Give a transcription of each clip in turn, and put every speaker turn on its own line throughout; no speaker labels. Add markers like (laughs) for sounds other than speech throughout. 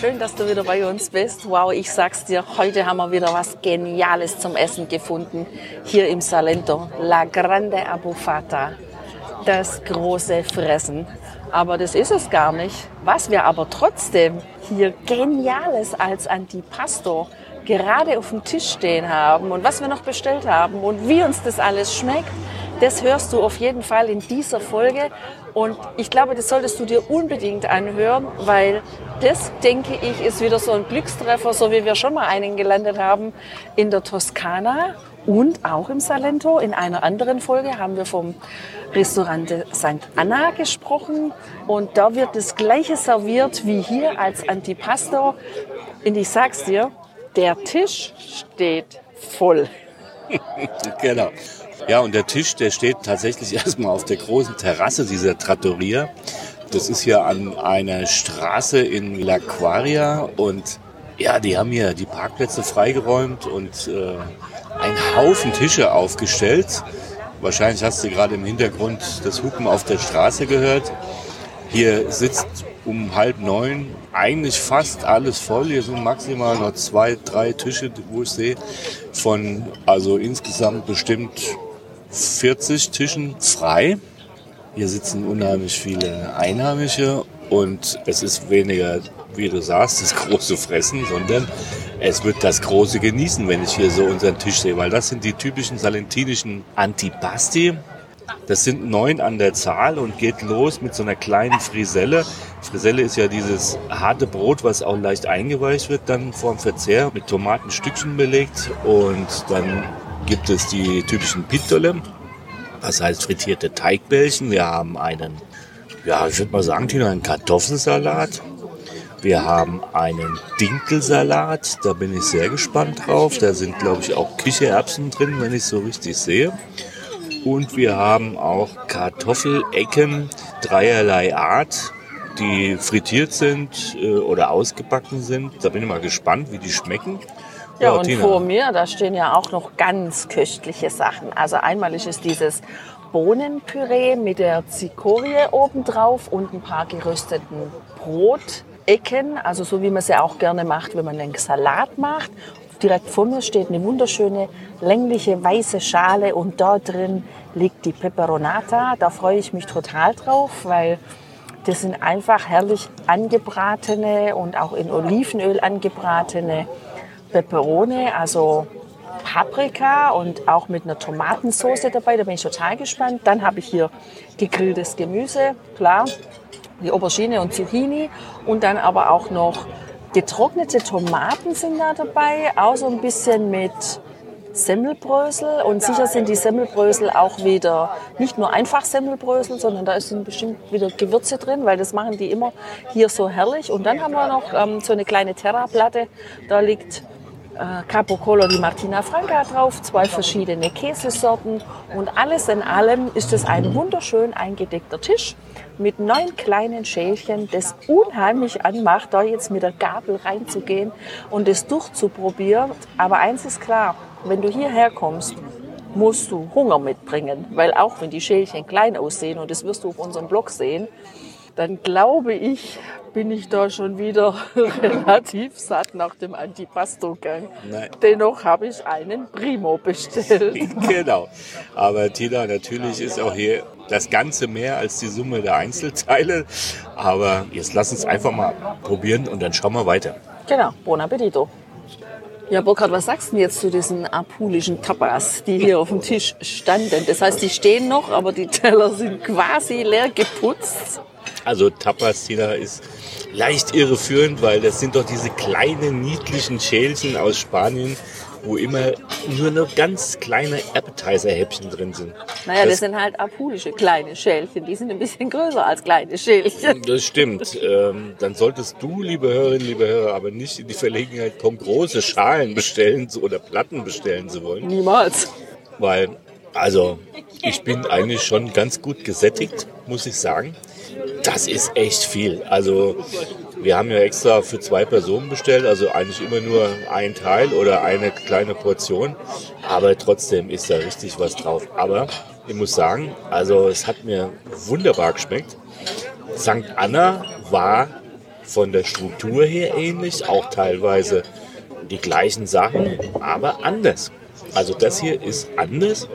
Schön, dass du wieder bei uns bist. Wow, ich sag's dir, heute haben wir wieder was Geniales zum Essen gefunden. Hier im Salento. La Grande Abufata. Das große Fressen. Aber das ist es gar nicht. Was wir aber trotzdem hier Geniales als Antipasto gerade auf dem Tisch stehen haben und was wir noch bestellt haben und wie uns das alles schmeckt, das hörst du auf jeden Fall in dieser Folge. Und ich glaube, das solltest du dir unbedingt anhören, weil das, denke ich, ist wieder so ein Glückstreffer, so wie wir schon mal einen gelandet haben in der Toskana und auch im Salento. In einer anderen Folge haben wir vom Restaurant St. Anna gesprochen und da wird das gleiche serviert wie hier als Antipasto. Und ich sag's dir, der Tisch steht voll. (laughs)
genau. Ja, und der Tisch, der steht tatsächlich (laughs) erstmal auf der großen Terrasse dieser Trattoria. Das ist ja an einer Straße in La Quaria und ja, die haben hier die Parkplätze freigeräumt und äh, einen Haufen Tische aufgestellt. Wahrscheinlich hast du gerade im Hintergrund das Hupen auf der Straße gehört. Hier sitzt um halb neun eigentlich fast alles voll. Hier sind maximal noch zwei, drei Tische, wo ich sehe, von also insgesamt bestimmt 40 Tischen frei. Hier sitzen unheimlich viele Einheimische und es ist weniger, wie du sagst, das große Fressen, sondern es wird das große Genießen, wenn ich hier so unseren Tisch sehe, weil das sind die typischen salentinischen Antipasti. Das sind neun an der Zahl und geht los mit so einer kleinen Friselle. Friselle ist ja dieses harte Brot, was auch leicht eingeweicht wird dann vorm Verzehr, mit Tomatenstückchen belegt. Und dann gibt es die typischen Pittole, das heißt frittierte Teigbällchen. Wir haben einen, ja, ich würde mal sagen, Tina, einen Kartoffelsalat. Wir haben einen Dinkelsalat, da bin ich sehr gespannt drauf. Da sind, glaube ich, auch Kichererbsen drin, wenn ich es so richtig sehe. Und wir haben auch Kartoffelecken dreierlei Art, die frittiert sind äh, oder ausgebacken sind. Da bin ich mal gespannt, wie die schmecken.
Ja, und Tina. vor mir, da stehen ja auch noch ganz köstliche Sachen. Also einmal ist es dieses Bohnenpüree mit der Zikorie obendrauf und ein paar gerösteten Brotecken, also so wie man sie auch gerne macht, wenn man einen Salat macht. Direkt vor mir steht eine wunderschöne längliche weiße Schale und dort drin liegt die Peperonata. Da freue ich mich total drauf, weil das sind einfach herrlich angebratene und auch in Olivenöl angebratene Peperone, also Paprika und auch mit einer Tomatensauce dabei. Da bin ich total gespannt. Dann habe ich hier gegrilltes Gemüse, klar, die Aubergine und Zucchini und dann aber auch noch getrocknete Tomaten sind da dabei, auch so ein bisschen mit Semmelbrösel und sicher sind die Semmelbrösel auch wieder nicht nur einfach Semmelbrösel, sondern da sind bestimmt wieder Gewürze drin, weil das machen die immer hier so herrlich. Und dann haben wir noch ähm, so eine kleine Terraplatte, da liegt äh, Capocolo di Martina Franca drauf, zwei verschiedene Käsesorten und alles in allem ist es ein wunderschön eingedeckter Tisch mit neun kleinen Schälchen, das unheimlich anmacht, da jetzt mit der Gabel reinzugehen und es durchzuprobieren. Aber eins ist klar, wenn du hierher kommst, musst du Hunger mitbringen, weil auch wenn die Schälchen klein aussehen und das wirst du auf unserem Blog sehen, dann glaube ich, bin ich da schon wieder (laughs) relativ satt nach dem Antipasto-Gang. Dennoch habe ich einen Primo bestellt. (laughs)
genau. Aber Tina, natürlich ist auch hier das Ganze mehr als die Summe der Einzelteile. Aber jetzt lass uns einfach mal probieren und dann schauen wir weiter.
Genau. Buon appetito. Ja, Burkhard, was sagst du denn jetzt zu diesen apulischen Tapas, die hier auf dem Tisch standen? Das heißt, die stehen noch, aber die Teller sind quasi leer geputzt.
Also Tapas, Tina, ist leicht irreführend, weil das sind doch diese kleinen, niedlichen Schälchen aus Spanien, wo immer nur noch ganz kleine Appetizer-Häppchen drin sind.
Naja, das, das sind halt apulische kleine Schälchen. Die sind ein bisschen größer als kleine Schälchen.
Das stimmt. Ähm, dann solltest du, liebe Hörerinnen, liebe Hörer, aber nicht in die Verlegenheit kommen, große Schalen bestellen oder Platten bestellen zu wollen.
Niemals.
Weil, also, ich bin eigentlich schon ganz gut gesättigt, muss ich sagen. Das ist echt viel. Also wir haben ja extra für zwei Personen bestellt, also eigentlich immer nur ein Teil oder eine kleine Portion. Aber trotzdem ist da richtig was drauf. Aber ich muss sagen, also es hat mir wunderbar geschmeckt. St. Anna war von der Struktur her ähnlich, auch teilweise die gleichen Sachen, aber anders. Also das hier ist anders.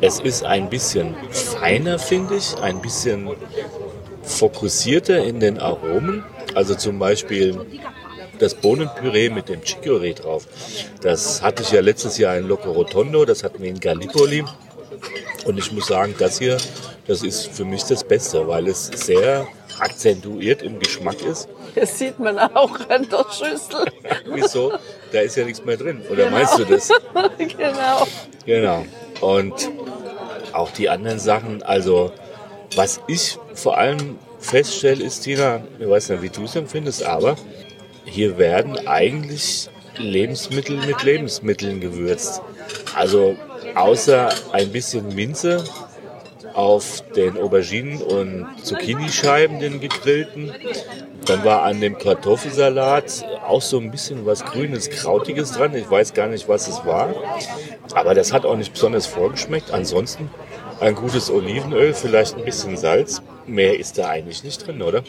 Es ist ein bisschen feiner, finde ich, ein bisschen fokussierter in den Aromen. Also zum Beispiel das Bohnenpüree mit dem Chicorée drauf. Das hatte ich ja letztes Jahr in Loco Rotondo, das hatten wir in Gallipoli. Und ich muss sagen, das hier, das ist für mich das Beste, weil es sehr akzentuiert im Geschmack ist.
Das sieht man auch an der Schüssel. (laughs)
Wieso? Da ist ja nichts mehr drin. Oder genau. meinst du das? (laughs)
genau.
Genau. Und auch die anderen Sachen, also was ich vor allem feststelle, ist, Tina, ich weiß nicht, wie du es empfindest, aber hier werden eigentlich Lebensmittel mit Lebensmitteln gewürzt. Also außer ein bisschen Minze auf den Auberginen und Zucchini-Scheiben, den gegrillten. Dann war an dem Kartoffelsalat auch so ein bisschen was Grünes, Krautiges dran. Ich weiß gar nicht, was es war. Aber das hat auch nicht besonders vorgeschmeckt. Ansonsten ein gutes Olivenöl, vielleicht ein bisschen Salz. Mehr ist da eigentlich nicht drin, oder?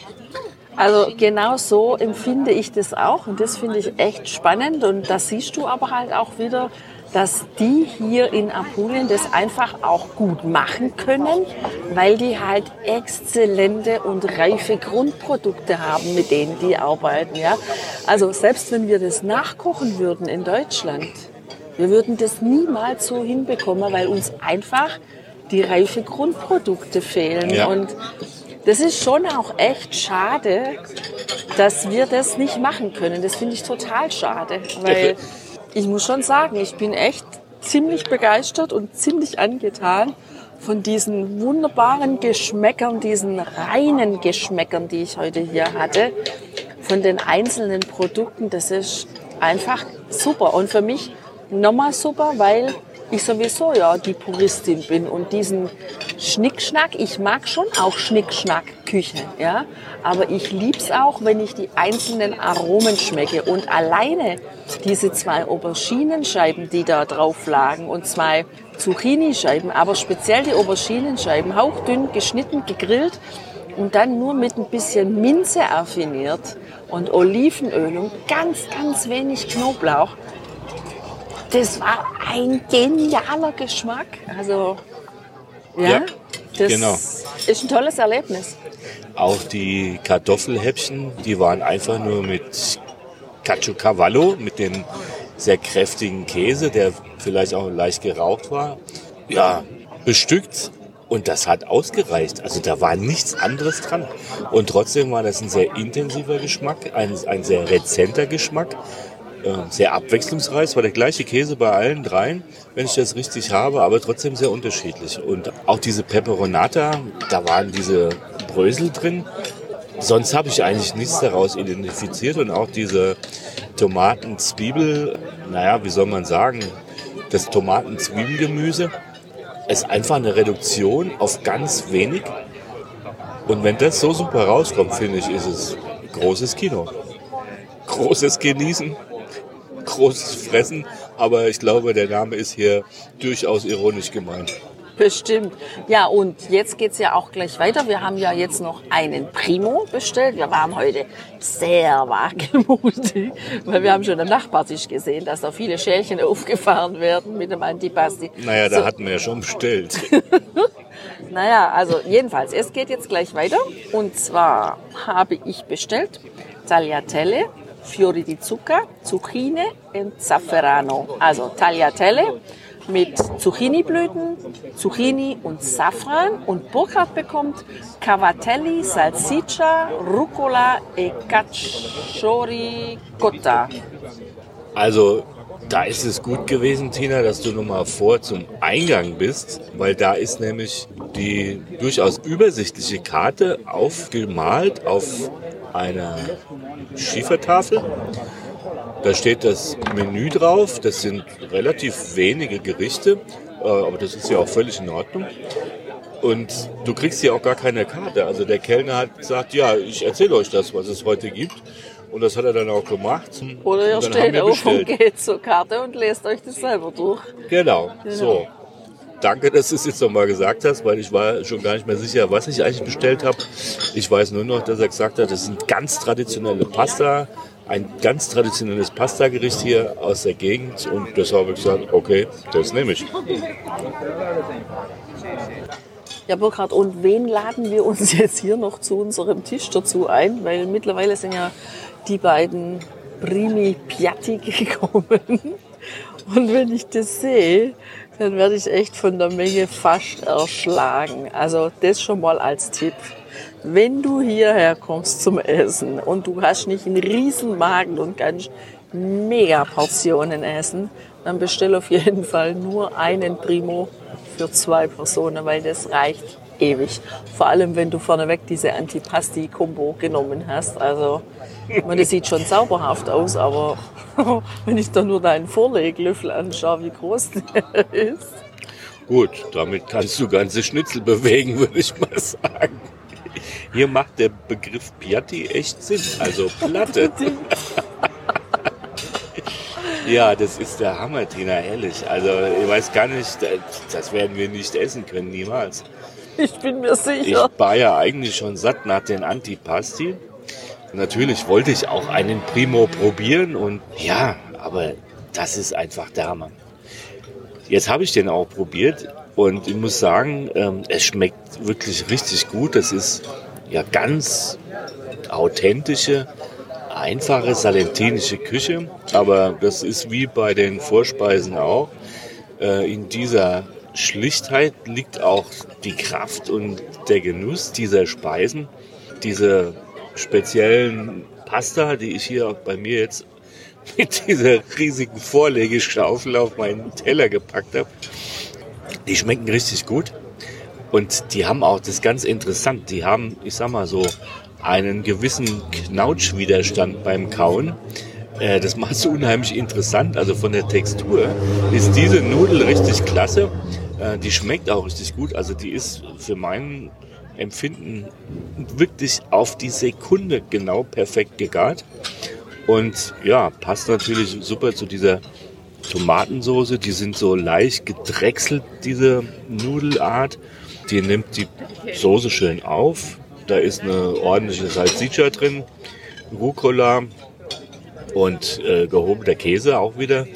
Also genau so empfinde ich das auch und das finde ich echt spannend und das siehst du aber halt auch wieder, dass die hier in Apulien das einfach auch gut machen können, weil die halt exzellente und reife Grundprodukte haben, mit denen die arbeiten. Ja? Also selbst wenn wir das nachkochen würden in Deutschland, wir würden das niemals so hinbekommen, weil uns einfach die reife Grundprodukte fehlen. Ja. Und das ist schon auch echt schade, dass wir das nicht machen können. Das finde ich total schade, weil ich muss schon sagen, ich bin echt ziemlich begeistert und ziemlich angetan von diesen wunderbaren Geschmäckern, diesen reinen Geschmäckern, die ich heute hier hatte, von den einzelnen Produkten. Das ist einfach super und für mich nochmal super, weil ich sowieso ja die Puristin bin und diesen Schnickschnack, ich mag schon auch Schnickschnack-Küche, ja, aber ich lieb's auch, wenn ich die einzelnen Aromen schmecke. Und alleine diese zwei Auberginenscheiben, die da drauf lagen und zwei Zucchini-Scheiben, aber speziell die Auberginenscheiben, hauchdünn geschnitten, gegrillt und dann nur mit ein bisschen Minze affiniert und Olivenöl und ganz, ganz wenig Knoblauch das war ein genialer Geschmack. Also, ja, ja das genau. ist ein tolles Erlebnis.
Auch die Kartoffelhäppchen, die waren einfach nur mit Caciocavallo, mit dem sehr kräftigen Käse, der vielleicht auch leicht geraucht war. Ja, bestückt und das hat ausgereicht. Also da war nichts anderes dran. Und trotzdem war das ein sehr intensiver Geschmack, ein, ein sehr rezenter Geschmack sehr abwechslungsreich. war der gleiche Käse bei allen dreien, wenn ich das richtig habe, aber trotzdem sehr unterschiedlich. Und auch diese Peperonata, da waren diese Brösel drin. Sonst habe ich eigentlich nichts daraus identifiziert und auch diese Tomaten-Zwiebel, naja, wie soll man sagen, das Tomaten-Zwiebelgemüse ist einfach eine Reduktion auf ganz wenig. Und wenn das so super rauskommt, finde ich, ist es großes Kino. Großes Genießen (laughs) großes Fressen, aber ich glaube, der Name ist hier durchaus ironisch gemeint.
Bestimmt. Ja, und jetzt geht's ja auch gleich weiter. Wir haben ja jetzt noch einen Primo bestellt. Wir waren heute sehr wagemutig, weil wir haben schon am Nachbartisch gesehen, dass da viele Schälchen aufgefahren werden mit dem Antipasti.
Naja, da so. hatten wir ja schon bestellt. (laughs)
naja, also jedenfalls, es geht jetzt gleich weiter. Und zwar habe ich bestellt Tagliatelle fiori di zucca, Zucchine und Zafferano. Also Tagliatelle mit Zucchiniblüten, Zucchini und Safran. Und Burkhard bekommt Cavatelli, Salsiccia, Rucola e Cacciori cotta.
Also da ist es gut gewesen, Tina, dass du nochmal vor zum Eingang bist, weil da ist nämlich die durchaus übersichtliche Karte aufgemalt auf einer Schiefertafel. Da steht das Menü drauf. Das sind relativ wenige Gerichte, äh, aber das ist ja auch völlig in Ordnung. Und du kriegst hier auch gar keine Karte. Also der Kellner hat gesagt, ja, ich erzähle euch das, was es heute gibt. Und das hat er dann auch gemacht.
Oder ihr steht auf und geht zur Karte und lest euch das selber durch.
Genau, genau. so. Danke, dass du es jetzt nochmal gesagt hast, weil ich war schon gar nicht mehr sicher, was ich eigentlich bestellt habe. Ich weiß nur noch, dass er gesagt hat, das sind ganz traditionelle Pasta, ein ganz traditionelles Pasta-Gericht hier aus der Gegend und deshalb habe ich gesagt, okay, das nehme ich.
Ja, Burkhard, und wen laden wir uns (laughs) jetzt hier noch zu unserem Tisch dazu ein? Weil mittlerweile sind ja die beiden Primi Piatti (laughs) gekommen. Und wenn ich das sehe, dann werde ich echt von der Menge fast erschlagen. Also das schon mal als Tipp. Wenn du hierher kommst zum Essen und du hast nicht einen riesen Magen und kannst mega Portionen essen, dann bestell auf jeden Fall nur einen Primo für zwei Personen, weil das reicht ewig. Vor allem, wenn du vorneweg diese Antipasti-Kombo genommen hast. Also, meine, das sieht schon zauberhaft aus, aber (laughs) wenn ich da nur deinen Vorleglöffel anschaue, wie groß der ist.
Gut, damit kannst du ganze Schnitzel bewegen, (laughs) würde ich mal sagen. Hier macht der Begriff Piatti echt Sinn, also Platte. (laughs) Ja, das ist der Hammer, Tina, ehrlich. Also ich weiß gar nicht, das werden wir nicht essen können, niemals.
Ich bin mir sicher.
Ich war ja eigentlich schon satt nach den Antipasti. Natürlich wollte ich auch einen Primo probieren und ja, aber das ist einfach der Hammer. Jetzt habe ich den auch probiert und ich muss sagen, ähm, es schmeckt wirklich richtig gut. Das ist ja ganz authentische einfache salentinische Küche, aber das ist wie bei den Vorspeisen auch. Äh, in dieser Schlichtheit liegt auch die Kraft und der Genuss dieser Speisen. Diese speziellen Pasta, die ich hier bei mir jetzt mit dieser riesigen Vorlegeschaufel auf meinen Teller gepackt habe, die schmecken richtig gut. Und die haben auch, das ist ganz interessant, die haben, ich sag mal so, einen gewissen Knautschwiderstand beim Kauen. Äh, das macht es unheimlich interessant. Also von der Textur ist diese Nudel richtig klasse. Äh, die schmeckt auch richtig gut. Also die ist für meinen Empfinden wirklich auf die Sekunde genau perfekt gegart. Und ja, passt natürlich super zu dieser Tomatensoße. Die sind so leicht gedrechselt, diese Nudelart. Die nimmt die Soße schön auf, da ist eine ordentliche Salsiccia drin, Rucola und äh, gehobener Käse auch wieder.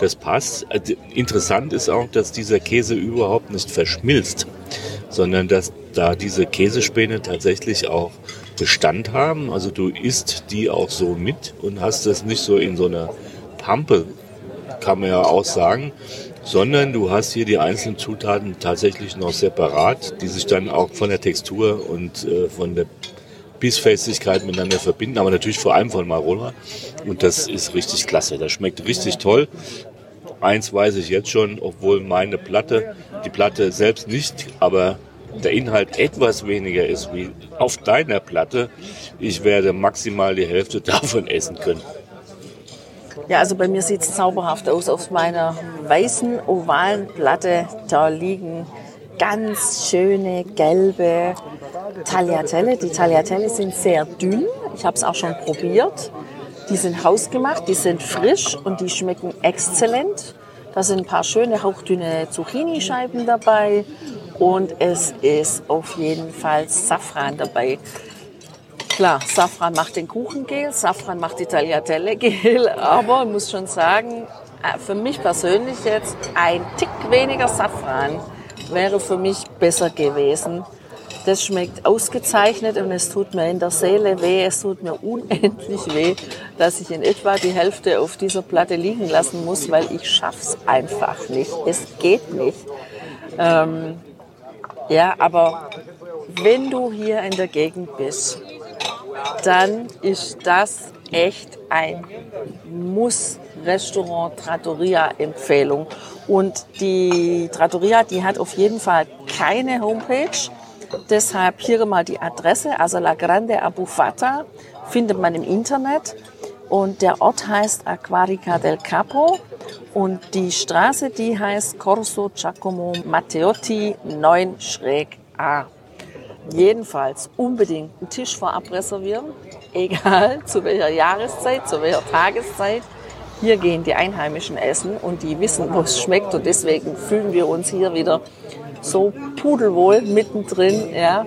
Das passt. Also, interessant ist auch, dass dieser Käse überhaupt nicht verschmilzt, sondern dass da diese Käsespäne tatsächlich auch Bestand haben. Also du isst die auch so mit und hast das nicht so in so einer Pampe, kann man ja auch sagen, sondern du hast hier die einzelnen Zutaten tatsächlich noch separat, die sich dann auch von der Textur und äh, von der Bissfestigkeit miteinander verbinden, aber natürlich vor allem von Marola. Und das ist richtig klasse. Das schmeckt richtig toll. Eins weiß ich jetzt schon, obwohl meine Platte, die Platte selbst nicht, aber der Inhalt etwas weniger ist wie auf deiner Platte. Ich werde maximal die Hälfte (laughs) davon essen können.
Ja, also bei mir sieht es zauberhaft aus. Auf meiner weißen, ovalen Platte, da liegen ganz schöne gelbe Tagliatelle. Die Tagliatelle sind sehr dünn. Ich habe es auch schon probiert. Die sind hausgemacht, die sind frisch und die schmecken exzellent. Da sind ein paar schöne hauchdünne Zucchini-Scheiben dabei und es ist auf jeden Fall Safran dabei. Klar, Safran macht den Kuchen gel, Safran macht die Tagliatelle gel, (laughs) aber ich muss schon sagen, äh, für mich persönlich jetzt ein Tick weniger Safran wäre für mich besser gewesen. Das schmeckt ausgezeichnet und es tut mir in der Seele weh, es tut mir unendlich weh, dass ich in etwa die Hälfte auf dieser Platte liegen lassen muss, weil ich schaff's einfach nicht. Es geht nicht. Ähm, ja, aber wenn du hier in der Gegend bist dann ist das echt ein Muss-Restaurant Trattoria-Empfehlung. Und die Trattoria, die hat auf jeden Fall keine Homepage. Deshalb hier mal die Adresse, also La Grande Abufata, findet man im Internet. Und der Ort heißt Aquarica del Capo und die Straße, die heißt Corso Giacomo Matteotti 9-A. Jedenfalls unbedingt einen Tisch vorab reservieren, (laughs) egal zu welcher Jahreszeit, zu welcher Tageszeit. Hier gehen die Einheimischen essen und die wissen, wo es schmeckt und deswegen fühlen wir uns hier wieder so pudelwohl mittendrin. Ja.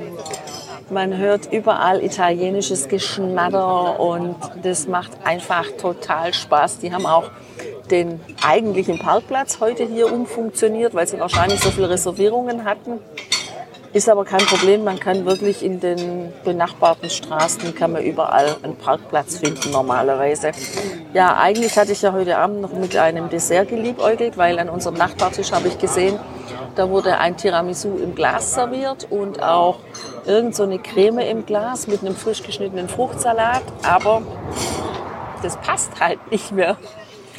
Man hört überall italienisches Geschnatter und das macht einfach total Spaß. Die haben auch den eigentlichen Parkplatz heute hier umfunktioniert, weil sie wahrscheinlich so viele Reservierungen hatten. Ist aber kein Problem, man kann wirklich in den benachbarten Straßen, kann man überall einen Parkplatz finden normalerweise. Ja, eigentlich hatte ich ja heute Abend noch mit einem Dessert geliebäugelt, weil an unserem Nachbartisch habe ich gesehen, da wurde ein Tiramisu im Glas serviert und auch irgend so eine Creme im Glas mit einem frisch geschnittenen Fruchtsalat. Aber das passt halt nicht mehr.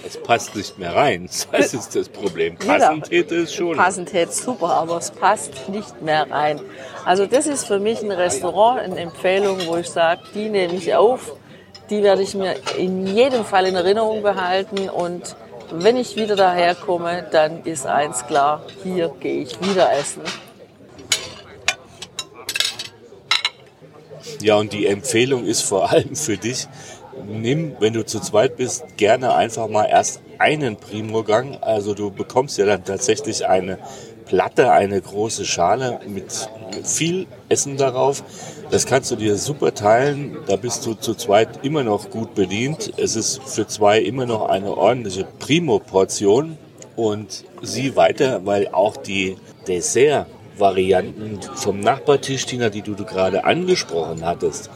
Es passt nicht mehr rein. (laughs) Das ist das Problem. Passend hätte es schon.
Passend es super, aber es passt nicht mehr rein. Also das ist für mich ein Restaurant, eine Empfehlung, wo ich sage, die nehme ich auf. Die werde ich mir in jedem Fall in Erinnerung behalten und wenn ich wieder daher komme, dann ist eins klar, hier gehe ich wieder essen.
Ja, und die Empfehlung ist vor allem für dich, nimm, wenn du zu zweit bist, gerne einfach mal erst einen Primo-Gang. Also du bekommst ja dann tatsächlich eine Platte, eine große Schale mit viel Essen darauf. Das kannst du dir super teilen. Da bist du zu zweit immer noch gut bedient. Es ist für zwei immer noch eine ordentliche Primo-Portion. Und sieh weiter, weil auch die Dessert-Varianten vom Nachbartisch, Tina, die du gerade angesprochen hattest,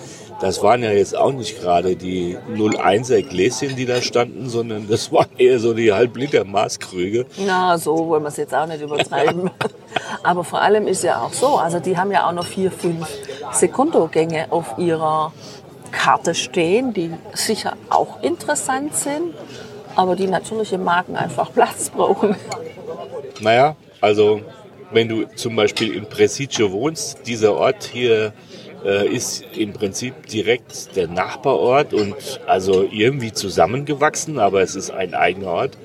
das waren ja jetzt auch nicht gerade die 01er Gläschen, die da standen, sondern das waren eher so die Halbliter Maßkrüge.
Na, so wollen wir es jetzt auch nicht übertreiben. (laughs) Aber vor allem ist ja auch so, also die haben ja auch noch vier, fünf Sekundogänge auf ihrer Karte stehen, die sicher auch interessant sind, aber die natürlich im Magen einfach (laughs) Platz brauchen.
Naja, also wenn du zum Beispiel in Presidio wohnst, dieser Ort hier äh, ist im Prinzip direkt der Nachbarort und also irgendwie zusammengewachsen, aber es ist ein eigener Ort.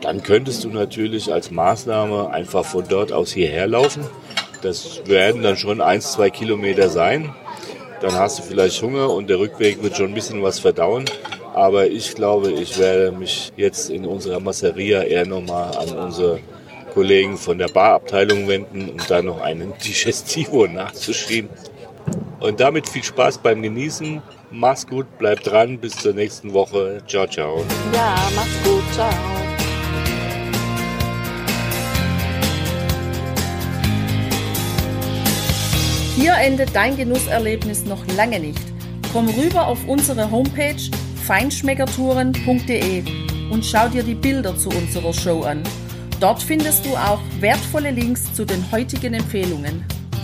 Dann könntest du natürlich als Maßnahme einfach von dort aus hierher laufen. Das werden dann schon eins, zwei Kilometer sein. Dann hast du vielleicht Hunger und der Rückweg wird schon ein bisschen was verdauen. Aber ich glaube, ich werde mich jetzt in unserer Masseria eher nochmal an unsere Kollegen von der Barabteilung wenden, um da noch einen (laughs) Digestivo nachzuschieben. Und damit viel Spaß beim Genießen. Mach's gut, bleib dran, bis zur nächsten Woche. Ciao, ciao.
Ja, mach's gut, ciao.
Hier endet dein Genusserlebnis noch lange nicht. Komm rüber auf unsere Homepage feinschmeckertouren.de und schau dir die Bilder zu unserer Show an. Dort findest du auch wertvolle Links zu den heutigen Empfehlungen.